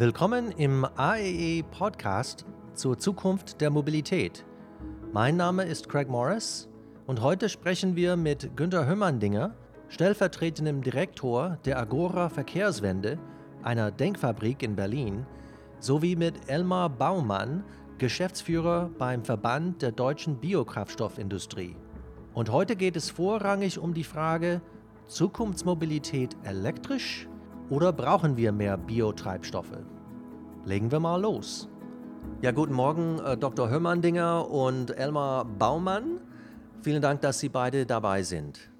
Willkommen im AEE Podcast zur Zukunft der Mobilität. Mein Name ist Craig Morris und heute sprechen wir mit Günter Hömmerdinger, stellvertretendem Direktor der Agora Verkehrswende, einer Denkfabrik in Berlin, sowie mit Elmar Baumann, Geschäftsführer beim Verband der deutschen Biokraftstoffindustrie. Und heute geht es vorrangig um die Frage, Zukunftsmobilität elektrisch oder brauchen wir mehr Biotreibstoffe? Legen wir mal los. Ja, guten Morgen, äh, Dr. Hömmerdinger und Elmar Baumann. Vielen Dank, dass Sie beide dabei sind.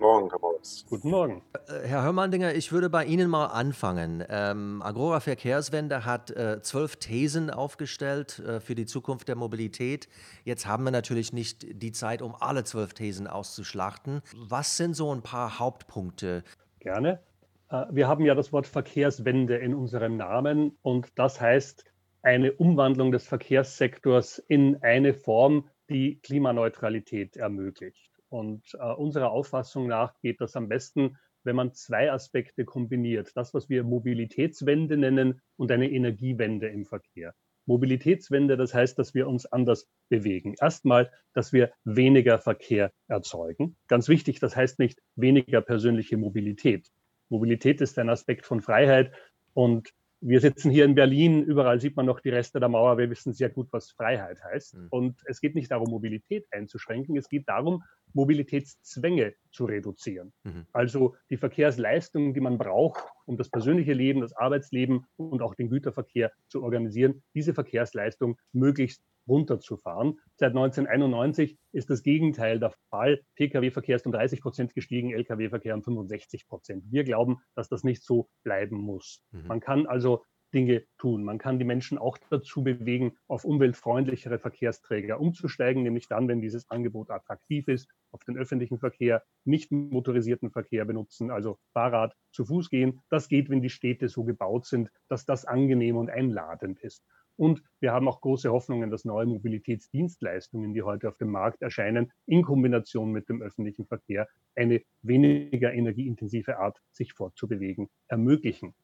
Morgen, Herr Morris. Guten Morgen. Äh, Herr Hörmandinger, ich würde bei Ihnen mal anfangen. Ähm, Agora Verkehrswende hat äh, zwölf Thesen aufgestellt äh, für die Zukunft der Mobilität. Jetzt haben wir natürlich nicht die Zeit, um alle zwölf Thesen auszuschlachten. Was sind so ein paar Hauptpunkte? Gerne. Äh, wir haben ja das Wort Verkehrswende in unserem Namen und das heißt eine Umwandlung des Verkehrssektors in eine Form, die Klimaneutralität ermöglicht. Und äh, unserer Auffassung nach geht das am besten, wenn man zwei Aspekte kombiniert. Das, was wir Mobilitätswende nennen und eine Energiewende im Verkehr. Mobilitätswende, das heißt, dass wir uns anders bewegen. Erstmal, dass wir weniger Verkehr erzeugen. Ganz wichtig, das heißt nicht weniger persönliche Mobilität. Mobilität ist ein Aspekt von Freiheit und wir sitzen hier in Berlin, überall sieht man noch die Reste der Mauer. Wir wissen sehr gut, was Freiheit heißt. Mhm. Und es geht nicht darum, Mobilität einzuschränken. Es geht darum, Mobilitätszwänge zu reduzieren. Mhm. Also die Verkehrsleistungen, die man braucht, um das persönliche Leben, das Arbeitsleben und auch den Güterverkehr zu organisieren, diese Verkehrsleistung möglichst runterzufahren. Seit 1991 ist das Gegenteil der Fall. Pkw-Verkehr ist um 30 Prozent gestiegen, Lkw-Verkehr um 65 Prozent. Wir glauben, dass das nicht so bleiben muss. Mhm. Man kann also Dinge tun. Man kann die Menschen auch dazu bewegen, auf umweltfreundlichere Verkehrsträger umzusteigen, nämlich dann, wenn dieses Angebot attraktiv ist, auf den öffentlichen Verkehr, nicht motorisierten Verkehr benutzen, also Fahrrad, zu Fuß gehen. Das geht, wenn die Städte so gebaut sind, dass das angenehm und einladend ist. Und wir haben auch große Hoffnungen, dass neue Mobilitätsdienstleistungen, die heute auf dem Markt erscheinen, in Kombination mit dem öffentlichen Verkehr eine weniger energieintensive Art, sich fortzubewegen, ermöglichen.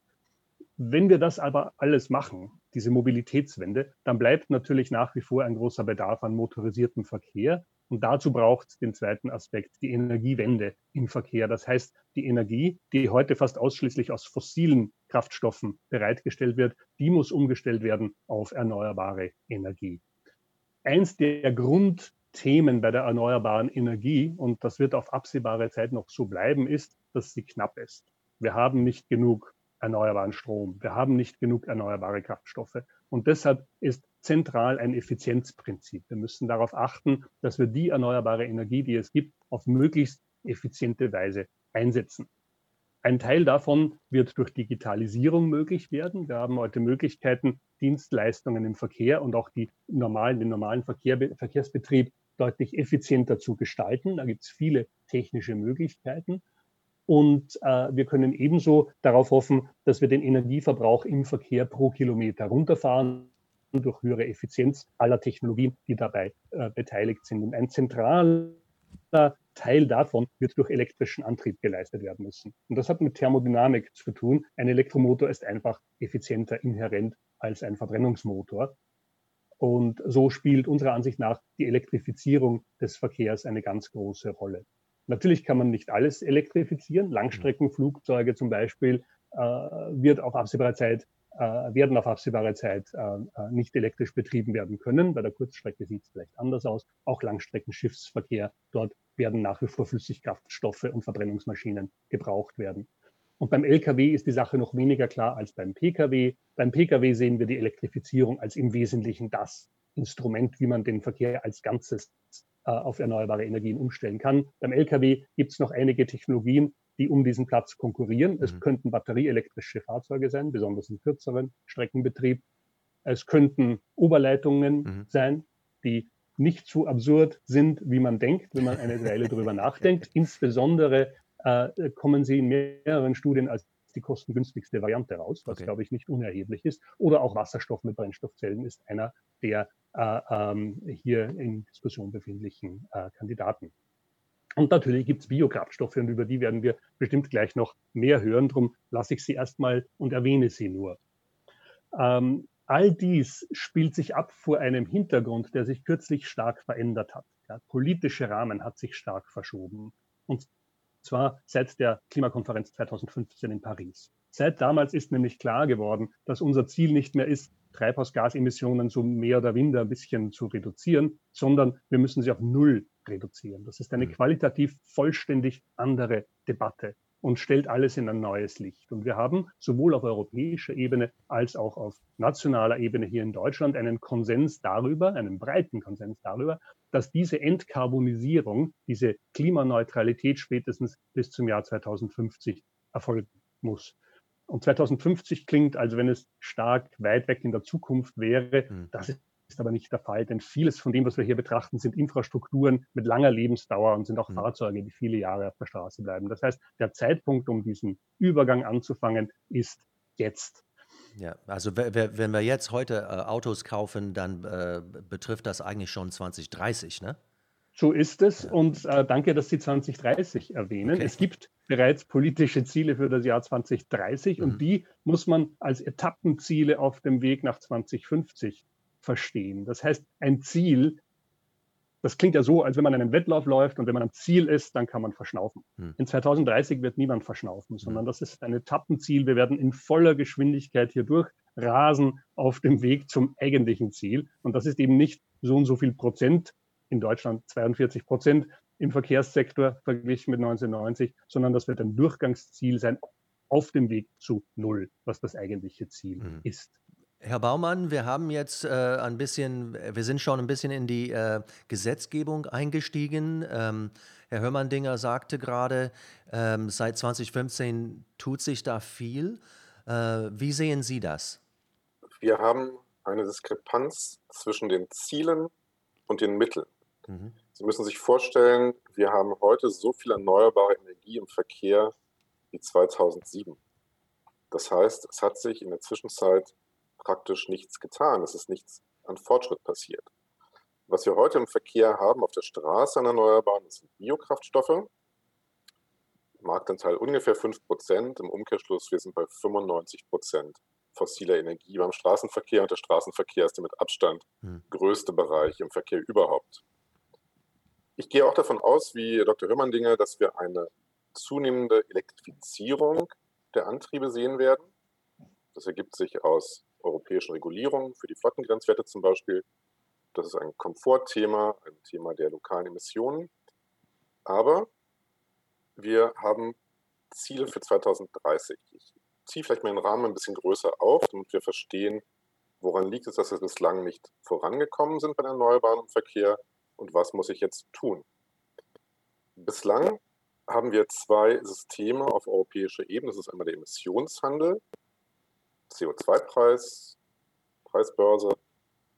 Wenn wir das aber alles machen, diese Mobilitätswende, dann bleibt natürlich nach wie vor ein großer Bedarf an motorisiertem Verkehr. Und dazu braucht es den zweiten Aspekt, die Energiewende im Verkehr. Das heißt, die Energie, die heute fast ausschließlich aus fossilen Kraftstoffen bereitgestellt wird, die muss umgestellt werden auf erneuerbare Energie. Eins der Grundthemen bei der erneuerbaren Energie, und das wird auf absehbare Zeit noch so bleiben, ist, dass sie knapp ist. Wir haben nicht genug erneuerbaren Strom. Wir haben nicht genug erneuerbare Kraftstoffe. Und deshalb ist zentral ein Effizienzprinzip. Wir müssen darauf achten, dass wir die erneuerbare Energie, die es gibt, auf möglichst effiziente Weise einsetzen. Ein Teil davon wird durch Digitalisierung möglich werden. Wir haben heute Möglichkeiten, Dienstleistungen im Verkehr und auch die normalen, den normalen Verkehr, Verkehrsbetrieb deutlich effizienter zu gestalten. Da gibt es viele technische Möglichkeiten. Und äh, wir können ebenso darauf hoffen, dass wir den Energieverbrauch im Verkehr pro Kilometer runterfahren durch höhere Effizienz aller Technologien, die dabei äh, beteiligt sind. Und ein zentraler Teil davon wird durch elektrischen Antrieb geleistet werden müssen. Und das hat mit Thermodynamik zu tun. Ein Elektromotor ist einfach effizienter inhärent als ein Verbrennungsmotor. Und so spielt unserer Ansicht nach die Elektrifizierung des Verkehrs eine ganz große Rolle. Natürlich kann man nicht alles elektrifizieren. Langstreckenflugzeuge zum Beispiel äh, wird auf absehbare Zeit, äh, werden auf absehbare Zeit äh, äh nicht elektrisch betrieben werden können. Bei der Kurzstrecke sieht es vielleicht anders aus. Auch Langstreckenschiffsverkehr, dort werden nach wie vor Flüssigkraftstoffe und Verbrennungsmaschinen gebraucht werden. Und beim Lkw ist die Sache noch weniger klar als beim Pkw. Beim Pkw sehen wir die Elektrifizierung als im Wesentlichen das Instrument, wie man den Verkehr als Ganzes äh, auf erneuerbare Energien umstellen kann. Beim Lkw gibt es noch einige Technologien, die um diesen Platz konkurrieren. Es mhm. könnten batterieelektrische Fahrzeuge sein, besonders im kürzeren Streckenbetrieb. Es könnten Oberleitungen mhm. sein, die nicht so absurd sind, wie man denkt, wenn man eine Weile darüber nachdenkt. Insbesondere äh, kommen sie in mehreren Studien als die kostengünstigste Variante raus, was, okay. glaube ich, nicht unerheblich ist. Oder auch Wasserstoff mit Brennstoffzellen ist einer der äh, ähm, hier in Diskussion befindlichen äh, Kandidaten. Und natürlich gibt es Biokraftstoffe und über die werden wir bestimmt gleich noch mehr hören. Darum lasse ich sie erstmal und erwähne sie nur. Ähm, all dies spielt sich ab vor einem Hintergrund, der sich kürzlich stark verändert hat. Der politische Rahmen hat sich stark verschoben. Und zwar seit der Klimakonferenz 2015 in Paris. Seit damals ist nämlich klar geworden, dass unser Ziel nicht mehr ist, Treibhausgasemissionen so mehr oder minder ein bisschen zu reduzieren, sondern wir müssen sie auf Null reduzieren. Das ist eine mhm. qualitativ vollständig andere Debatte und stellt alles in ein neues Licht. Und wir haben sowohl auf europäischer Ebene als auch auf nationaler Ebene hier in Deutschland einen Konsens darüber, einen breiten Konsens darüber, dass diese Entkarbonisierung, diese Klimaneutralität spätestens bis zum Jahr 2050 erfolgen muss. Und 2050 klingt, als wenn es stark weit weg in der Zukunft wäre. Mhm. Das ist ist aber nicht der Fall, denn vieles von dem, was wir hier betrachten, sind Infrastrukturen mit langer Lebensdauer und sind auch mhm. Fahrzeuge, die viele Jahre auf der Straße bleiben. Das heißt, der Zeitpunkt, um diesen Übergang anzufangen, ist jetzt. Ja, also wenn wir jetzt heute äh, Autos kaufen, dann äh, betrifft das eigentlich schon 2030, ne? So ist es ja. und äh, danke, dass Sie 2030 erwähnen. Okay. Es gibt bereits politische Ziele für das Jahr 2030 mhm. und die muss man als Etappenziele auf dem Weg nach 2050 verstehen. Das heißt, ein Ziel, das klingt ja so, als wenn man einen Wettlauf läuft und wenn man am Ziel ist, dann kann man verschnaufen. Hm. In 2030 wird niemand verschnaufen, sondern hm. das ist ein Etappenziel. Wir werden in voller Geschwindigkeit hier durchrasen auf dem Weg zum eigentlichen Ziel. Und das ist eben nicht so und so viel Prozent, in Deutschland 42 Prozent im Verkehrssektor verglichen mit 1990, sondern das wird ein Durchgangsziel sein auf dem Weg zu Null, was das eigentliche Ziel hm. ist. Herr Baumann, wir haben jetzt äh, ein bisschen, wir sind schon ein bisschen in die äh, Gesetzgebung eingestiegen. Ähm, Herr Hörmandinger sagte gerade, ähm, seit 2015 tut sich da viel. Äh, wie sehen Sie das? Wir haben eine Diskrepanz zwischen den Zielen und den Mitteln. Mhm. Sie müssen sich vorstellen, wir haben heute so viel erneuerbare Energie im Verkehr wie 2007. Das heißt, es hat sich in der Zwischenzeit praktisch nichts getan. Es ist nichts an Fortschritt passiert. Was wir heute im Verkehr haben auf der Straße an Erneuerbaren, sind Biokraftstoffe. Marktanteil ungefähr 5%. Im Umkehrschluss, wir sind bei 95% fossiler Energie beim Straßenverkehr und der Straßenverkehr ist der mit Abstand hm. größte Bereich im Verkehr überhaupt. Ich gehe auch davon aus, wie Dr. Hörmandinger, dass wir eine zunehmende Elektrifizierung der Antriebe sehen werden. Das ergibt sich aus europäischen Regulierungen für die Flottengrenzwerte zum Beispiel. Das ist ein Komfortthema, ein Thema der lokalen Emissionen. Aber wir haben Ziele für 2030. Ich ziehe vielleicht meinen Rahmen ein bisschen größer auf, damit wir verstehen, woran liegt es, dass wir bislang nicht vorangekommen sind bei den Erneuerbaren im Verkehr und was muss ich jetzt tun. Bislang haben wir zwei Systeme auf europäischer Ebene. Das ist einmal der Emissionshandel CO2-Preis, Preisbörse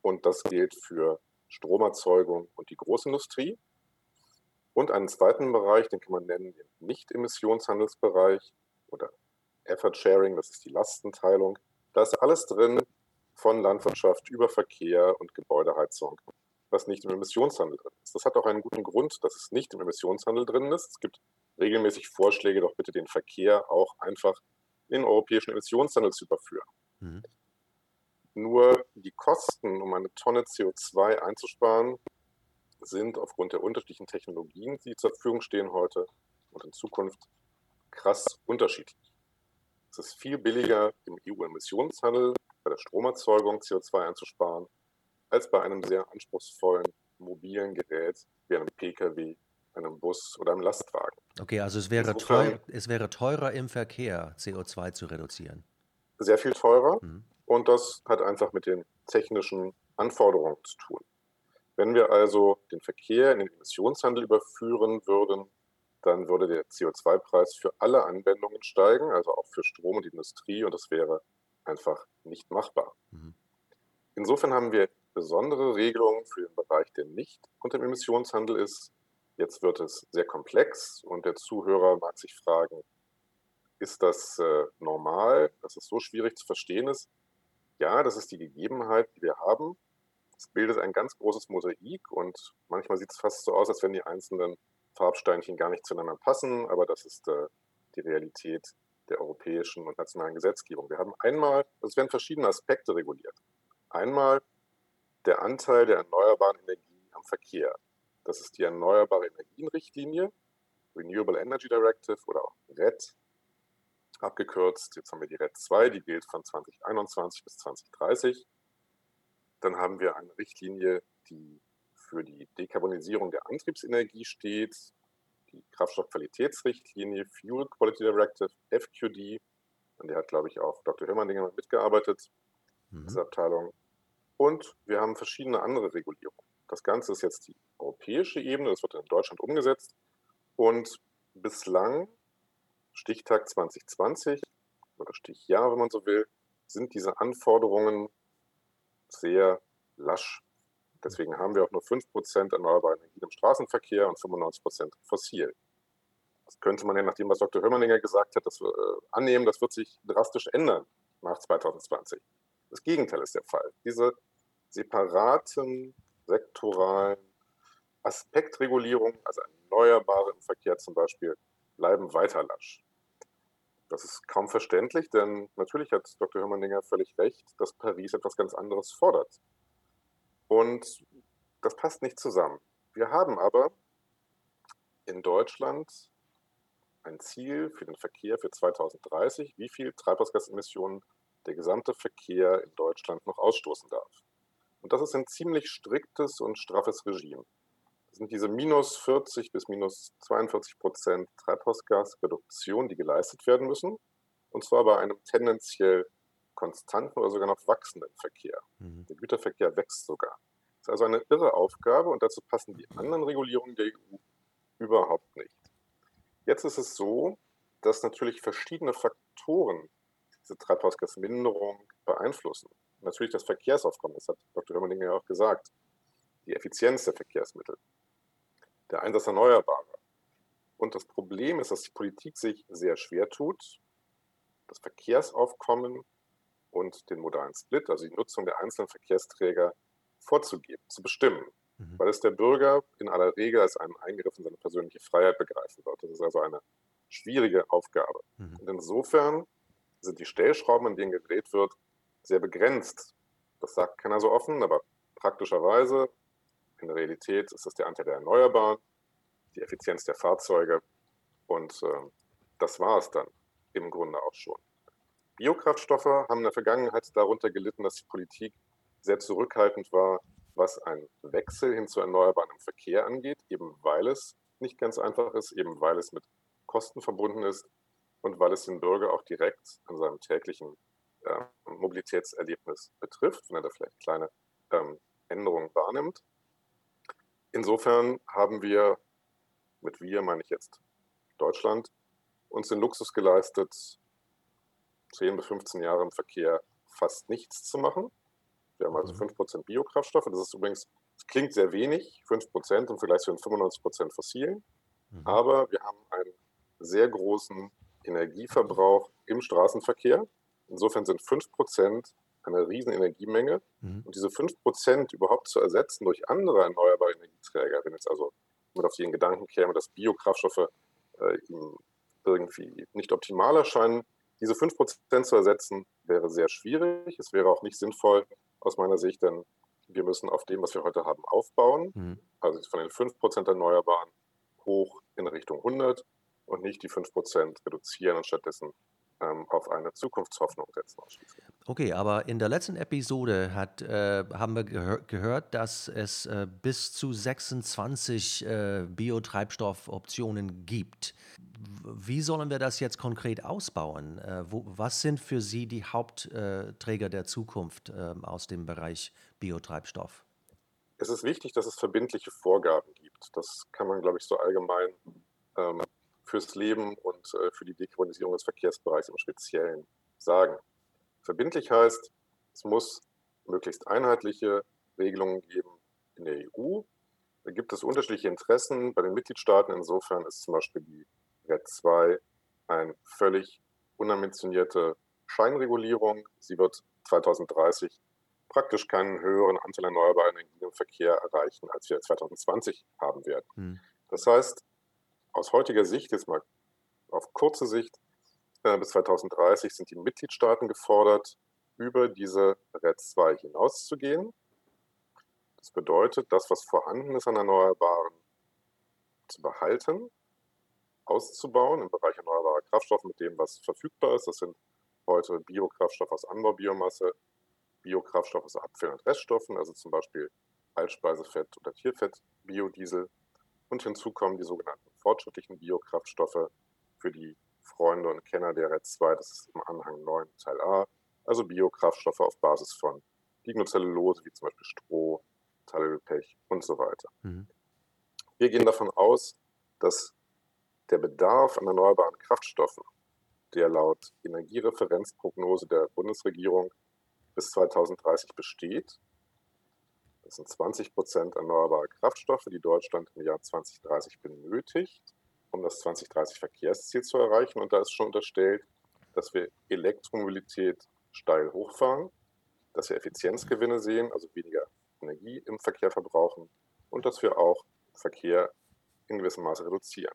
und das gilt für Stromerzeugung und die Großindustrie. Und einen zweiten Bereich, den kann man nennen den Nicht-Emissionshandelsbereich oder Effort Sharing, das ist die Lastenteilung. Da ist alles drin, von Landwirtschaft über Verkehr und Gebäudeheizung, was nicht im Emissionshandel drin ist. Das hat auch einen guten Grund, dass es nicht im Emissionshandel drin ist. Es gibt regelmäßig Vorschläge, doch bitte den Verkehr auch einfach in den europäischen Emissionshandel zu überführen. Mhm. Nur die Kosten, um eine Tonne CO2 einzusparen, sind aufgrund der unterschiedlichen Technologien, die zur Verfügung stehen heute und in Zukunft, krass unterschiedlich. Es ist viel billiger, im EU-Emissionshandel bei der Stromerzeugung CO2 einzusparen, als bei einem sehr anspruchsvollen mobilen Gerät wie einem Pkw einem Bus oder einem Lastwagen. Okay, also es wäre, teuer, es wäre teurer im Verkehr, CO2 zu reduzieren. Sehr viel teurer mhm. und das hat einfach mit den technischen Anforderungen zu tun. Wenn wir also den Verkehr in den Emissionshandel überführen würden, dann würde der CO2-Preis für alle Anwendungen steigen, also auch für Strom und Industrie, und das wäre einfach nicht machbar. Mhm. Insofern haben wir besondere Regelungen für den Bereich, der nicht unter dem Emissionshandel ist, Jetzt wird es sehr komplex und der Zuhörer mag sich fragen, ist das äh, normal, dass es so schwierig zu verstehen ist? Ja, das ist die Gegebenheit, die wir haben. Es bildet ein ganz großes Mosaik und manchmal sieht es fast so aus, als wenn die einzelnen Farbsteinchen gar nicht zueinander passen, aber das ist äh, die Realität, der europäischen und nationalen Gesetzgebung. Wir haben einmal, es werden verschiedene Aspekte reguliert. Einmal der Anteil der erneuerbaren Energie am Verkehr. Das ist die Erneuerbare Energienrichtlinie, Renewable Energy Directive oder auch RED abgekürzt. Jetzt haben wir die RED 2, die gilt von 2021 bis 2030. Dann haben wir eine Richtlinie, die für die Dekarbonisierung der Antriebsenergie steht, die Kraftstoffqualitätsrichtlinie Fuel Quality Directive, FQD. An der hat, glaube ich, auch Dr. Hörmanninger mitgearbeitet, mhm. diese Abteilung. Und wir haben verschiedene andere Regulierungen. Das Ganze ist jetzt die europäische Ebene, das wird in Deutschland umgesetzt. Und bislang, Stichtag 2020 oder Stichjahr, wenn man so will, sind diese Anforderungen sehr lasch. Deswegen haben wir auch nur 5% erneuerbare Energien im Straßenverkehr und 95% fossil. Das könnte man ja nach dem, was Dr. Hömerlinger gesagt hat, das, äh, annehmen, das wird sich drastisch ändern nach 2020. Das Gegenteil ist der Fall. Diese separaten sektoralen Aspektregulierungen, also Erneuerbare im Verkehr zum Beispiel, bleiben weiter lasch. Das ist kaum verständlich, denn natürlich hat Dr. Hörmanninger völlig recht, dass Paris etwas ganz anderes fordert. Und das passt nicht zusammen. Wir haben aber in Deutschland ein Ziel für den Verkehr für 2030, wie viel Treibhausgasemissionen der gesamte Verkehr in Deutschland noch ausstoßen darf. Und das ist ein ziemlich striktes und straffes Regime. Das sind diese minus 40 bis minus 42 Prozent Treibhausgasreduktion, die geleistet werden müssen. Und zwar bei einem tendenziell konstanten oder sogar noch wachsenden Verkehr. Mhm. Der Güterverkehr wächst sogar. Das ist also eine irre Aufgabe und dazu passen die anderen Regulierungen der EU überhaupt nicht. Jetzt ist es so, dass natürlich verschiedene Faktoren diese Treibhausgasminderung beeinflussen. Natürlich das Verkehrsaufkommen, das hat Dr. Römerling ja auch gesagt, die Effizienz der Verkehrsmittel, der Einsatz Erneuerbarer. Und das Problem ist, dass die Politik sich sehr schwer tut, das Verkehrsaufkommen und den modalen Split, also die Nutzung der einzelnen Verkehrsträger, vorzugeben, zu bestimmen. Mhm. Weil es der Bürger in aller Regel als einen Eingriff in seine persönliche Freiheit begreifen wird. Das ist also eine schwierige Aufgabe. Mhm. Und insofern sind die Stellschrauben, an denen gedreht wird, sehr begrenzt. Das sagt keiner so offen, aber praktischerweise in der Realität ist das der Anteil der Erneuerbaren, die Effizienz der Fahrzeuge und äh, das war es dann im Grunde auch schon. Biokraftstoffe haben in der Vergangenheit darunter gelitten, dass die Politik sehr zurückhaltend war, was ein Wechsel hin zu erneuerbaren im Verkehr angeht, eben weil es nicht ganz einfach ist, eben weil es mit Kosten verbunden ist und weil es den Bürger auch direkt an seinem täglichen Mobilitätserlebnis betrifft, wenn er da vielleicht kleine ähm, Änderungen wahrnimmt. Insofern haben wir, mit wir meine ich jetzt Deutschland, uns den Luxus geleistet, 10 bis 15 Jahre im Verkehr fast nichts zu machen. Wir haben also 5% mhm. Biokraftstoffe. Das ist übrigens, das klingt sehr wenig, 5% im Vergleich zu den 95% fossilen. Mhm. Aber wir haben einen sehr großen Energieverbrauch im Straßenverkehr. Insofern sind 5% eine riesen Energiemenge. Mhm. Und diese 5% überhaupt zu ersetzen durch andere erneuerbare Energieträger, wenn jetzt also jemand auf den Gedanken käme, dass Biokraftstoffe äh, irgendwie nicht optimal erscheinen, diese 5% zu ersetzen, wäre sehr schwierig. Es wäre auch nicht sinnvoll aus meiner Sicht, denn wir müssen auf dem, was wir heute haben, aufbauen. Mhm. Also von den 5% Erneuerbaren hoch in Richtung 100 und nicht die 5% reduzieren und stattdessen ähm, auf eine Zukunftshoffnung setzen. Okay, aber in der letzten Episode hat, äh, haben wir gehör gehört, dass es äh, bis zu 26 äh, Biotreibstoffoptionen gibt. Wie sollen wir das jetzt konkret ausbauen? Äh, wo, was sind für Sie die Hauptträger der Zukunft ähm, aus dem Bereich Biotreibstoff? Es ist wichtig, dass es verbindliche Vorgaben gibt. Das kann man, glaube ich, so allgemein ähm, fürs Leben und äh, für die Dekarbonisierung des Verkehrsbereichs im Speziellen sagen. Verbindlich heißt, es muss möglichst einheitliche Regelungen geben in der EU. Da gibt es unterschiedliche Interessen bei den Mitgliedstaaten. Insofern ist zum Beispiel die RED 2 eine völlig unambitionierte Scheinregulierung. Sie wird 2030 praktisch keinen höheren Anteil erneuerbarer Energien im Verkehr erreichen, als wir 2020 haben werden. Hm. Das heißt, aus heutiger Sicht, jetzt mal auf kurze Sicht, Äh, bis 2030 sind die Mitgliedstaaten gefordert, über diese RED 2 hinauszugehen. Das bedeutet, das, was vorhanden ist an Erneuerbaren, zu behalten, auszubauen im Bereich erneuerbarer Kraftstoffe mit dem, was verfügbar ist. Das sind heute Biokraftstoffe aus Anbaubiomasse, Biokraftstoffe aus Abfällen und Reststoffen, also zum Beispiel Altspeisefett oder Tierfett, Biodiesel. Und hinzu kommen die sogenannten fortschrittlichen Biokraftstoffe für die Freunde und Kenner der RED 2, das ist im Anhang 9 Teil A, also Biokraftstoffe auf Basis von Lignocellulose, wie zum Beispiel Stroh, Talgelpech und so weiter. Mhm. Wir gehen davon aus, dass der Bedarf an erneuerbaren Kraftstoffen, der laut Energiereferenzprognose der Bundesregierung bis 2030 besteht, das sind 20 Prozent erneuerbare Kraftstoffe, die Deutschland im Jahr 2030 benötigt, um das 2030 Verkehrsziel zu erreichen. Und da ist schon unterstellt, dass wir Elektromobilität steil hochfahren, dass wir Effizienzgewinne sehen, also weniger Energie im Verkehr verbrauchen und dass wir auch Verkehr in gewissem Maße reduzieren.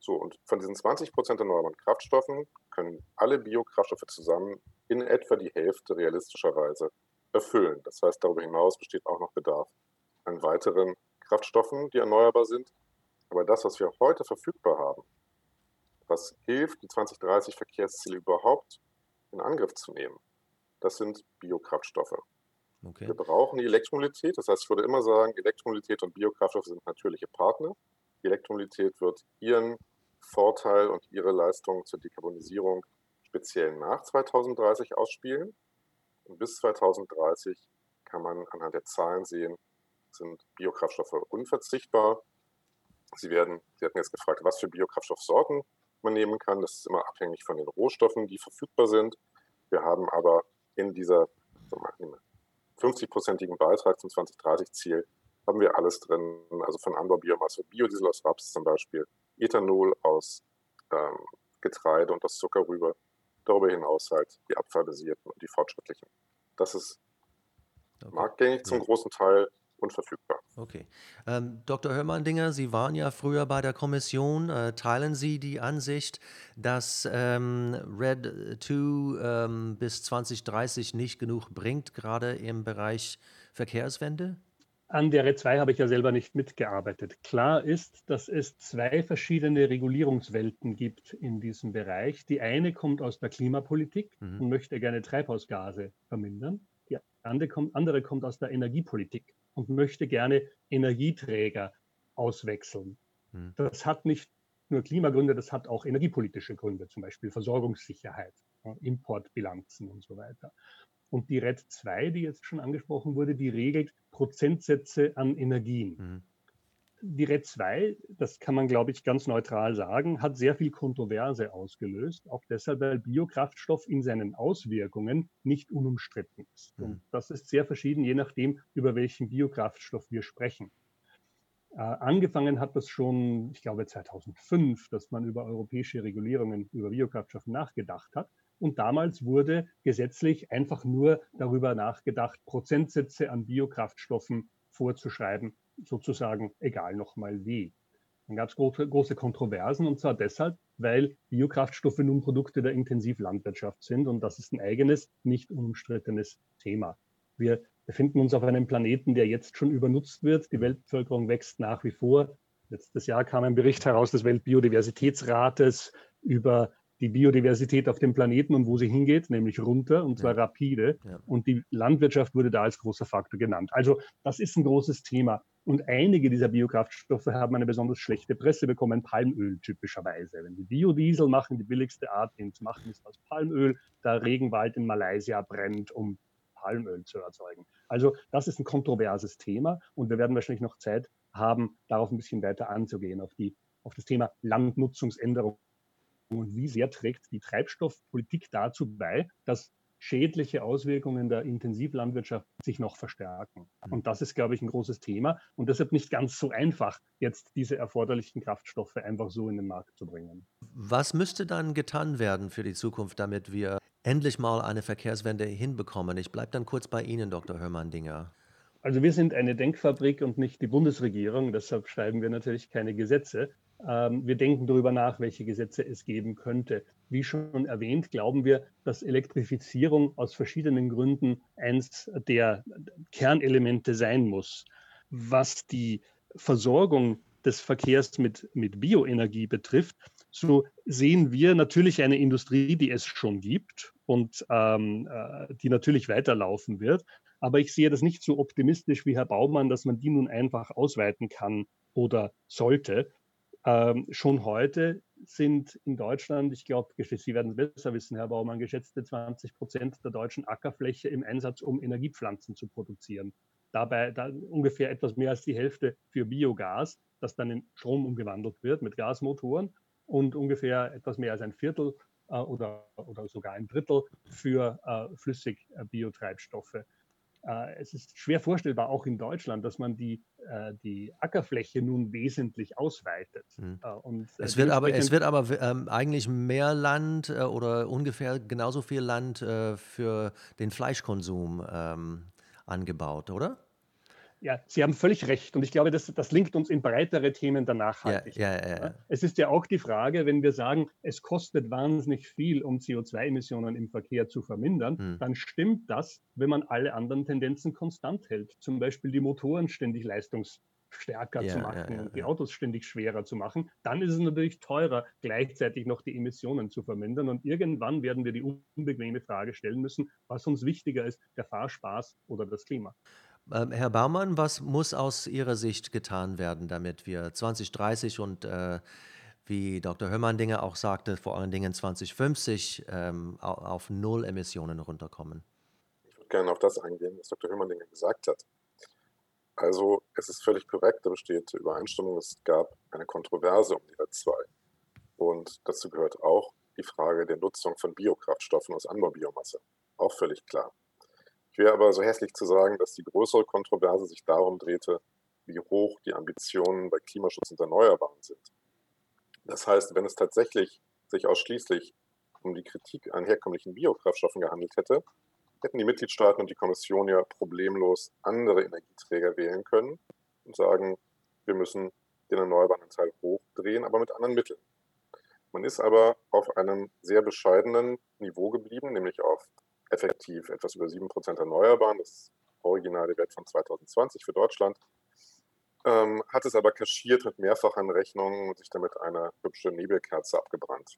So, und von diesen 20 Prozent erneuerbaren Kraftstoffen können alle Biokraftstoffe zusammen in etwa die Hälfte realistischerweise erfüllen. Das heißt, darüber hinaus besteht auch noch Bedarf an weiteren Kraftstoffen, die erneuerbar sind. Aber das, was wir heute verfügbar haben, was hilft, die 2030 Verkehrsziele überhaupt in Angriff zu nehmen, das sind Biokraftstoffe. Okay. Wir brauchen die Elektromobilität. Das heißt, ich würde immer sagen, Elektromobilität und Biokraftstoffe sind natürliche Partner. Die Elektromobilität wird ihren Vorteil und ihre Leistung zur Dekarbonisierung speziell nach 2030 ausspielen. Bis 2030 kann man anhand der Zahlen sehen, sind Biokraftstoffe unverzichtbar. Sie werden, Sie hatten jetzt gefragt, was für Biokraftstoffsorten man nehmen kann. Das ist immer abhängig von den Rohstoffen, die verfügbar sind. Wir haben aber in dieser 50-prozentigen Beitrag zum 2030-Ziel haben wir alles drin, also von Anbaubiomasse, Biodiesel aus Raps zum Beispiel, Ethanol aus ähm, Getreide und aus Zuckerrübe, darüber hinaus halt die abfallbasierten und die fortschrittlichen. Das ist okay. marktgängig zum großen Teil unverfügbar. Okay. Ähm, Dr. Hörmann-Dinger, Sie waren ja früher bei der Kommission. Äh, teilen Sie die Ansicht, dass ähm, RED 2 ähm, bis 2030 nicht genug bringt, gerade im Bereich Verkehrswende? An der RED 2 habe ich ja selber nicht mitgearbeitet. Klar ist, dass es zwei verschiedene Regulierungswelten gibt in diesem Bereich. Die eine kommt aus der Klimapolitik mhm. und möchte gerne Treibhausgase vermindern. Die andere kommt, andere kommt aus der Energiepolitik und möchte gerne Energieträger auswechseln. Hm. Das hat nicht nur Klimagründe, das hat auch energiepolitische Gründe, zum Beispiel Versorgungssicherheit, Importbilanzen und so weiter. Und die RED 2, die jetzt schon angesprochen wurde, die regelt Prozentsätze an Energien. Mhm die RED 2, das kann man, glaube ich, ganz neutral sagen, hat sehr viel Kontroverse ausgelöst. Auch deshalb, weil Biokraftstoff in seinen Auswirkungen nicht unumstritten ist. Mhm. Und das ist sehr verschieden, je nachdem, über welchen Biokraftstoff wir sprechen. Äh, angefangen hat das schon, ich glaube, 2005, dass man über europäische Regulierungen über Biokraftstoff nachgedacht hat. Und damals wurde gesetzlich einfach nur darüber nachgedacht, Prozentsätze an Biokraftstoffen vorzuschreiben, sozusagen egal nochmal wie. Dann gab es große, Kontroversen und zwar deshalb, weil Biokraftstoffe nun Produkte der Intensivlandwirtschaft sind und das ist ein eigenes, nicht unumstrittenes Thema. Wir befinden uns auf einem Planeten, der jetzt schon übernutzt wird. Die Weltbevölkerung wächst nach wie vor. Letztes Jahr kam ein Bericht heraus des Weltbiodiversitätsrates über die Biodiversität auf dem Planeten und wo sie hingeht, nämlich runter und zwar ja. rapide. Ja. Und die Landwirtschaft wurde da als großer Faktor genannt. Also das ist ein großes Thema. Und einige dieser Biokraftstoffe haben eine besonders schlechte Presse bekommen, Palmöl typischerweise. Wenn die Biodiesel machen, die billigste Art, den zu machen, ist aus Palmöl. Der Regenwald in Malaysia brennt, um Palmöl zu erzeugen. Also das ist ein kontroverses Thema und wir werden wahrscheinlich noch Zeit haben, darauf ein bisschen weiter anzugehen, auf, die, auf das Thema Landnutzungsänderung und wie sehr trägt die Treibstoffpolitik dazu bei, dass schädliche Auswirkungen der Intensivlandwirtschaft sich noch verstärken. Mhm. Und das ist, glaube ich, ein großes Thema und deshalb nicht ganz so einfach, jetzt diese erforderlichen Kraftstoffe einfach so in den Markt zu bringen. Was müsste dann getan werden für die Zukunft, damit wir endlich mal eine Verkehrswende hinbekommen? Ich bleibe dann kurz bei Ihnen, Dr. Hörmann-Dinger. Also wir sind eine Denkfabrik und nicht die Bundesregierung, deshalb schreiben wir natürlich keine Gesetze. Ähm, wir denken darüber nach, welche Gesetze es geben könnte. Wie schon erwähnt, glauben wir, dass Elektrifizierung aus verschiedenen Gründen eins der Kernelemente sein muss. Was die Versorgung des Verkehrs mit, mit Bioenergie betrifft, so sehen wir natürlich eine Industrie, die es schon gibt und ähm, äh, die natürlich weiterlaufen wird. Aber ich sehe das nicht so optimistisch wie Herr Baumann, dass man die nun einfach ausweiten kann oder sollte. Ähm, schon heute sind in Deutschland, ich glaube, Sie werden es besser wissen, Herr Baumann, geschätzte 20 Prozent der deutschen Ackerfläche im Einsatz, um Energiepflanzen zu produzieren. Dabei ungefähr etwas mehr als die Hälfte für Biogas, das dann in Strom umgewandelt wird mit Gasmotoren und ungefähr etwas mehr als ein Viertel äh, oder, oder sogar ein Drittel für äh, Flüssigbiotreibstoffe. Äh, äh, es ist schwer vorstellbar, auch in Deutschland, dass man die, äh, die Ackerfläche nun wesentlich ausweitet. Hm. Und, es, wird aber, es wird aber ähm, eigentlich mehr Land äh, oder ungefähr genauso viel Land äh, für den Fleischkonsum ähm, angebaut, oder? Ja, Sie haben völlig recht. Und ich glaube, das, das linkt uns in breitere Themen der Nachhaltigkeit. Ja, ja, ja, es ist ja auch die Frage, wenn wir sagen, es kostet wahnsinnig viel, um CO2-Emissionen im Verkehr zu vermindern, hm. dann stimmt das, wenn man alle anderen Tendenzen konstant hält. Zum Beispiel die Motoren ständig leistungsstärker zu machen und die Autos ständig schwerer zu machen, dann ist es natürlich teurer, gleichzeitig noch die Emissionen zu vermindern. Und irgendwann werden wir die unbequeme Frage stellen müssen, was uns wichtiger ist, der Fahrspaß oder das Klima. Ähm, Herr Baumann, was muss aus Ihrer Sicht getan werden, damit wir 2030 und äh, wie Dr. Hömmerdinger auch sagte, vor allen Dingen 2050 ähm, auf Null Emissionen runterkommen? Ich würde gerne auf das eingehen, was Dr. Hömmerdinger gesagt hat. Also es ist völlig korrekt, da besteht Übereinstimmung, es gab eine Kontroverse um die RED 2. Und dazu gehört auch die Frage der Nutzung von Biokraftstoffen aus Anbaubiomasse. Auch völlig klar. Ich wäre aber so hässlich zu sagen, dass die größere Kontroverse sich darum drehte, wie hoch die Ambitionen bei Klimaschutz und Erneuerbaren sind. Das heißt, wenn es tatsächlich sich ausschließlich um die Kritik an herkömmlichen Biokraftstoffen gehandelt hätte, hätten die Mitgliedstaaten und die Kommission ja problemlos andere Energieträger wählen können und sagen, wir müssen den erneuerbaren Anteil hochdrehen, aber mit anderen Mitteln. Man ist aber auf einem sehr bescheidenen Niveau geblieben, nämlich auf effektiv etwas über 7% Erneuerbaren, das originale Wert von 2020 für Deutschland, ähm, hat es aber kaschiert mit mehrfachen Rechnungen und sich damit eine hübsche Nebelkerze abgebrannt.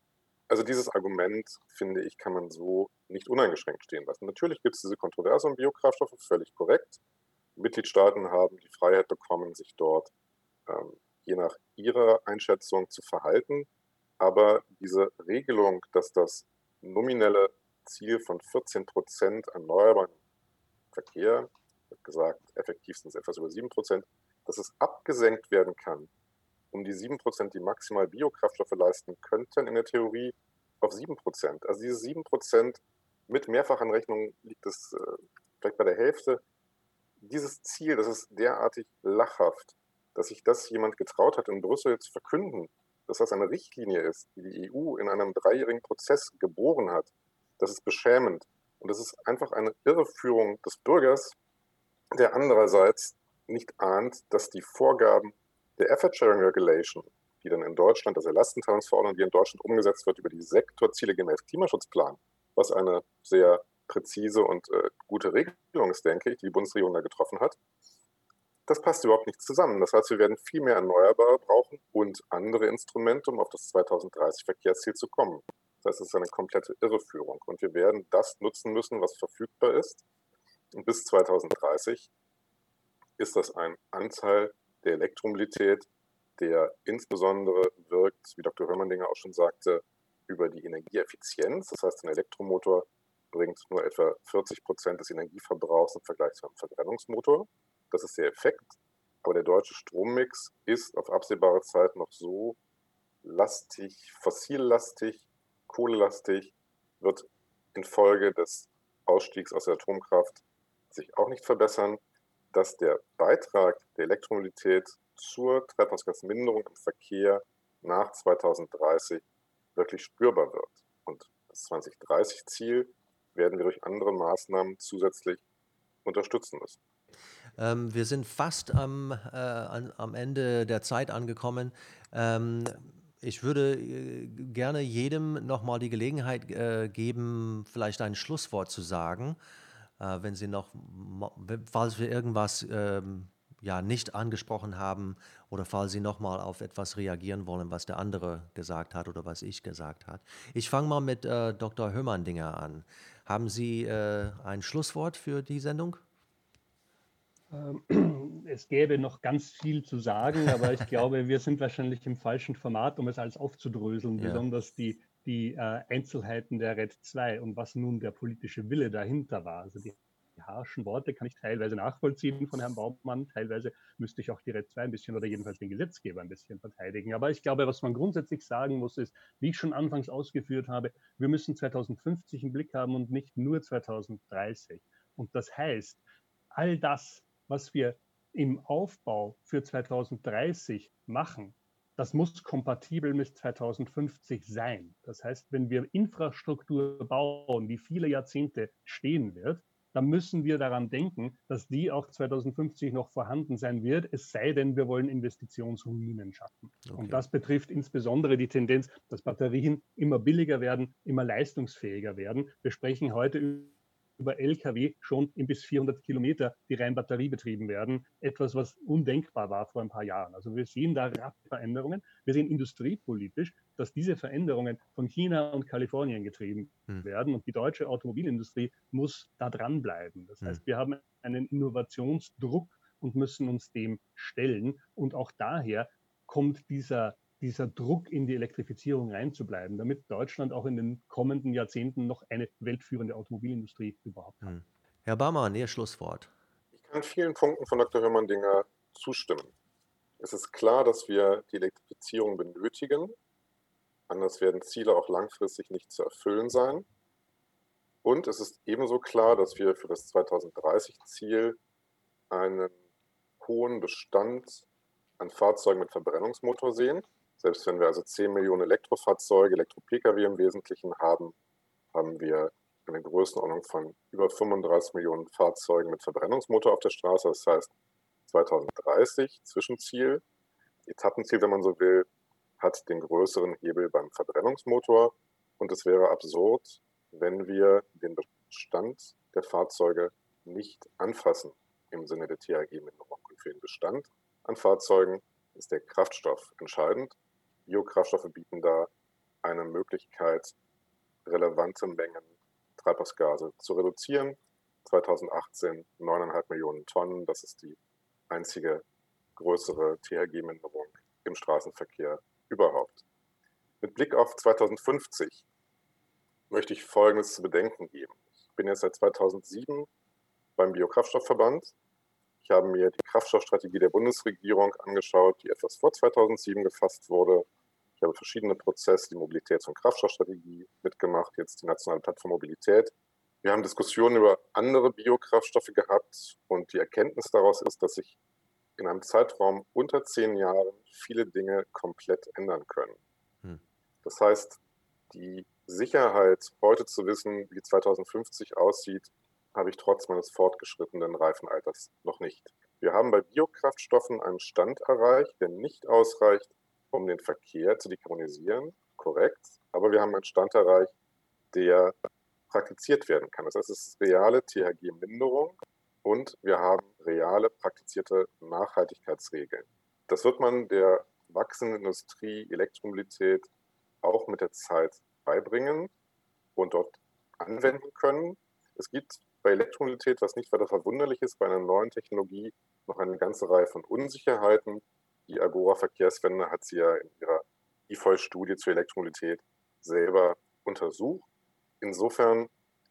Also dieses Argument, finde ich, kann man so nicht uneingeschränkt stehen lassen. Natürlich gibt es diese Kontroverse um Biokraftstoffe, völlig korrekt. Mitgliedstaaten haben die Freiheit bekommen, sich dort ähm, je nach ihrer Einschätzung zu verhalten. Aber diese Regelung, dass das nominelle Ziel von 14 Prozent erneuerbaren Verkehr, wird gesagt, effektiv sind es etwas über 7 Prozent, dass es abgesenkt werden kann, um die 7 Prozent, die maximal Biokraftstoffe leisten könnten, in der Theorie auf 7 Prozent. Also diese 7 Prozent mit Mehrfachanrechnung liegt es äh, vielleicht bei der Hälfte. Dieses Ziel, das ist derartig lachhaft, dass sich das jemand getraut hat, in Brüssel zu verkünden, dass das eine Richtlinie ist, die die EU in einem dreijährigen Prozess geboren hat, das ist beschämend. Und das ist einfach eine Irreführung des Bürgers, der andererseits nicht ahnt, dass die Vorgaben der Effort Sharing Regulation, die dann in Deutschland, also der Lastenteilungsverordnung, die in Deutschland umgesetzt wird über die Sektorziele gemäß Klimaschutzplan, was eine sehr präzise und äh, gute Regelung ist, denke ich, die die Bundesregierung da getroffen hat, das passt überhaupt nicht zusammen. Das heißt, wir werden viel mehr Erneuerbare brauchen und andere Instrumente, um auf das 2030 Verkehrsziel zu kommen. Das ist eine komplette Irreführung. Und wir werden das nutzen müssen, was verfügbar ist. Und bis 2030 ist das ein Anteil der Elektromobilität, der insbesondere wirkt, wie Dr. Hörmandinger auch schon sagte, über die Energieeffizienz. Das heißt, ein Elektromotor bringt nur etwa 40 Prozent des Energieverbrauchs im Vergleich zu einem Verbrennungsmotor. Das ist der Effekt. Aber der deutsche Strommix ist auf absehbare Zeit noch so lastig, fossillastig, kohlelastig, wird infolge des Ausstiegs aus der Atomkraft sich auch nicht verbessern, dass der Beitrag der Elektromobilität zur Treibhausgasminderung im Verkehr nach 2030 wirklich spürbar wird. Und das 2030-Ziel werden wir durch andere Maßnahmen zusätzlich unterstützen müssen. Ähm, wir sind fast am, äh, an, am Ende der Zeit angekommen. Ähm, ich würde äh, gerne jedem nochmal die Gelegenheit äh, geben, vielleicht ein Schlusswort zu sagen, äh, wenn Sie noch, falls wir irgendwas ähm, ja, nicht angesprochen haben oder falls Sie nochmal auf etwas reagieren wollen, was der andere gesagt hat oder was ich gesagt habe. Ich fange mal mit äh, Dr. Hömandinger an. Haben Sie äh, ein Schlusswort für die Sendung? Ähm, es gäbe noch ganz viel zu sagen, aber ich glaube, wir sind wahrscheinlich im falschen Format, um es alles aufzudröseln, ja. besonders die, die äh, Einzelheiten der RED 2 und was nun der politische Wille dahinter war. Also die harschen Worte kann ich teilweise nachvollziehen von Herrn Baumann, teilweise müsste ich auch die RED 2 ein bisschen oder jedenfalls den Gesetzgeber ein bisschen verteidigen. Aber ich glaube, was man grundsätzlich sagen muss, ist, wie ich schon anfangs ausgeführt habe, wir müssen 2050 im Blick haben und nicht nur 2030. Und das heißt, all das, was wir im Aufbau für 2030 machen, das muss kompatibel mit 2050 sein. Das heißt, wenn wir Infrastruktur bauen, die viele Jahrzehnte stehen wird, dann müssen wir daran denken, dass die auch 2050 noch vorhanden sein wird, es sei denn, wir wollen Investitionsruinen schaffen. Okay. Und das betrifft insbesondere die Tendenz, dass Batterien immer billiger werden, immer leistungsfähiger werden. Wir sprechen heute über Lkw schon in bis 400 Kilometer, die rein batteriebetrieben werden. Etwas, was undenkbar war vor ein paar Jahren. Also wir sehen da Veränderungen. Wir sehen industriepolitisch, dass diese Veränderungen von China und Kalifornien getrieben hm. werden. Und die deutsche Automobilindustrie muss da dranbleiben. Das heißt, hm. wir haben einen Innovationsdruck und müssen uns dem stellen. Und auch daher kommt dieser dieser Druck in die Elektrifizierung reinzubleiben, damit Deutschland auch in den kommenden Jahrzehnten noch eine weltführende Automobilindustrie überhaupt hat. Hm. Herr Barmann, Ihr Schlusswort. Ich kann vielen Punkten von Dr. Hörmann-Dinger zustimmen. Es ist klar, dass wir die Elektrifizierung benötigen. Anders werden Ziele auch langfristig nicht zu erfüllen sein. Und es ist ebenso klar, dass wir für das 2030-Ziel einen hohen Bestand an Fahrzeugen mit Verbrennungsmotor sehen. Selbst wenn wir also 10 Millionen Elektrofahrzeuge, Elektro-Pkw im Wesentlichen haben, haben wir eine Größenordnung von über 35 Millionen Fahrzeugen mit Verbrennungsmotor auf der Straße. Das heißt, 2030 Zwischenziel, Etappenziel, wenn man so will, hat den größeren Hebel beim Verbrennungsmotor. Und es wäre absurd, wenn wir den Bestand der Fahrzeuge nicht anfassen im Sinne der THG-Minderung. Und für den Bestand an Fahrzeugen ist der Kraftstoff entscheidend. Biokraftstoffe bieten da eine Möglichkeit, relevante Mengen Treibhausgase zu reduzieren. 2018 9,5 Millionen Tonnen. Das ist die einzige größere THG-Minderung im Straßenverkehr überhaupt. Mit Blick auf 2050 möchte ich Folgendes zu bedenken geben. Ich bin jetzt seit 2007 beim Biokraftstoffverband ich habe mir die Kraftstoffstrategie der Bundesregierung angeschaut, die etwas vor 2007 gefasst wurde. Ich habe verschiedene Prozesse, die Mobilitäts- und Kraftstoffstrategie mitgemacht, jetzt die nationale Plattform Mobilität. Wir haben Diskussionen über andere Biokraftstoffe gehabt und die Erkenntnis daraus ist, dass sich in einem Zeitraum unter zehn Jahren viele Dinge komplett ändern können. Hm. Das heißt, die Sicherheit, heute zu wissen, wie 2050 aussieht, habe ich trotz meines fortgeschrittenen Reifenalters noch nicht. Wir haben bei Biokraftstoffen einen Stand erreicht, der nicht ausreicht, um den Verkehr zu dekarbonisieren, korrekt, aber wir haben einen Stand erreicht, der praktiziert werden kann. Das heißt, es ist reale THG-Minderung und wir haben reale praktizierte Nachhaltigkeitsregeln. Das wird man der wachsenden Industrie Elektromobilität auch mit der Zeit beibringen und dort anwenden können. Es gibt bei Elektromobilität, was nicht weiter verwunderlich ist, bei einer neuen Technologie noch eine ganze Reihe von Unsicherheiten. Die Agora Verkehrswende hat sie ja in ihrer IFOL-Studie zur Elektromobilität selber untersucht. Insofern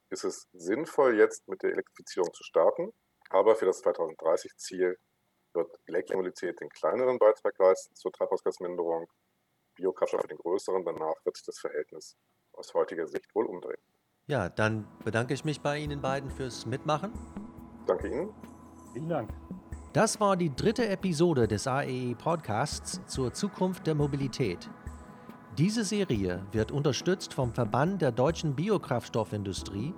ist es sinnvoll, jetzt mit der Elektrifizierung zu starten. Aber für das 2030-Ziel wird Elektromobilität den kleineren Beitrag leisten zur Treibhausgasminderung, Biokraftstoff den größeren. Danach wird sich das Verhältnis aus heutiger Sicht wohl umdrehen. Ja, dann bedanke ich mich bei Ihnen beiden fürs Mitmachen. Danke Ihnen. Vielen Dank. Das war die dritte Episode des AEE e Podcasts zur Zukunft der Mobilität. Diese Serie wird unterstützt vom Verband der deutschen Biokraftstoffindustrie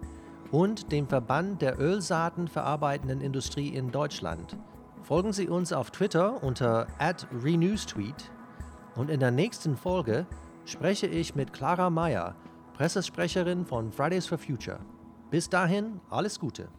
und dem Verband der Ölsaatenverarbeitenden Industrie in Deutschland. Folgen Sie uns auf Twitter unter @renewstweet Und in der nächsten Folge spreche ich mit Clara Meyer, Pressesprecherin von Fridays for Future. Bis dahin, alles Gute.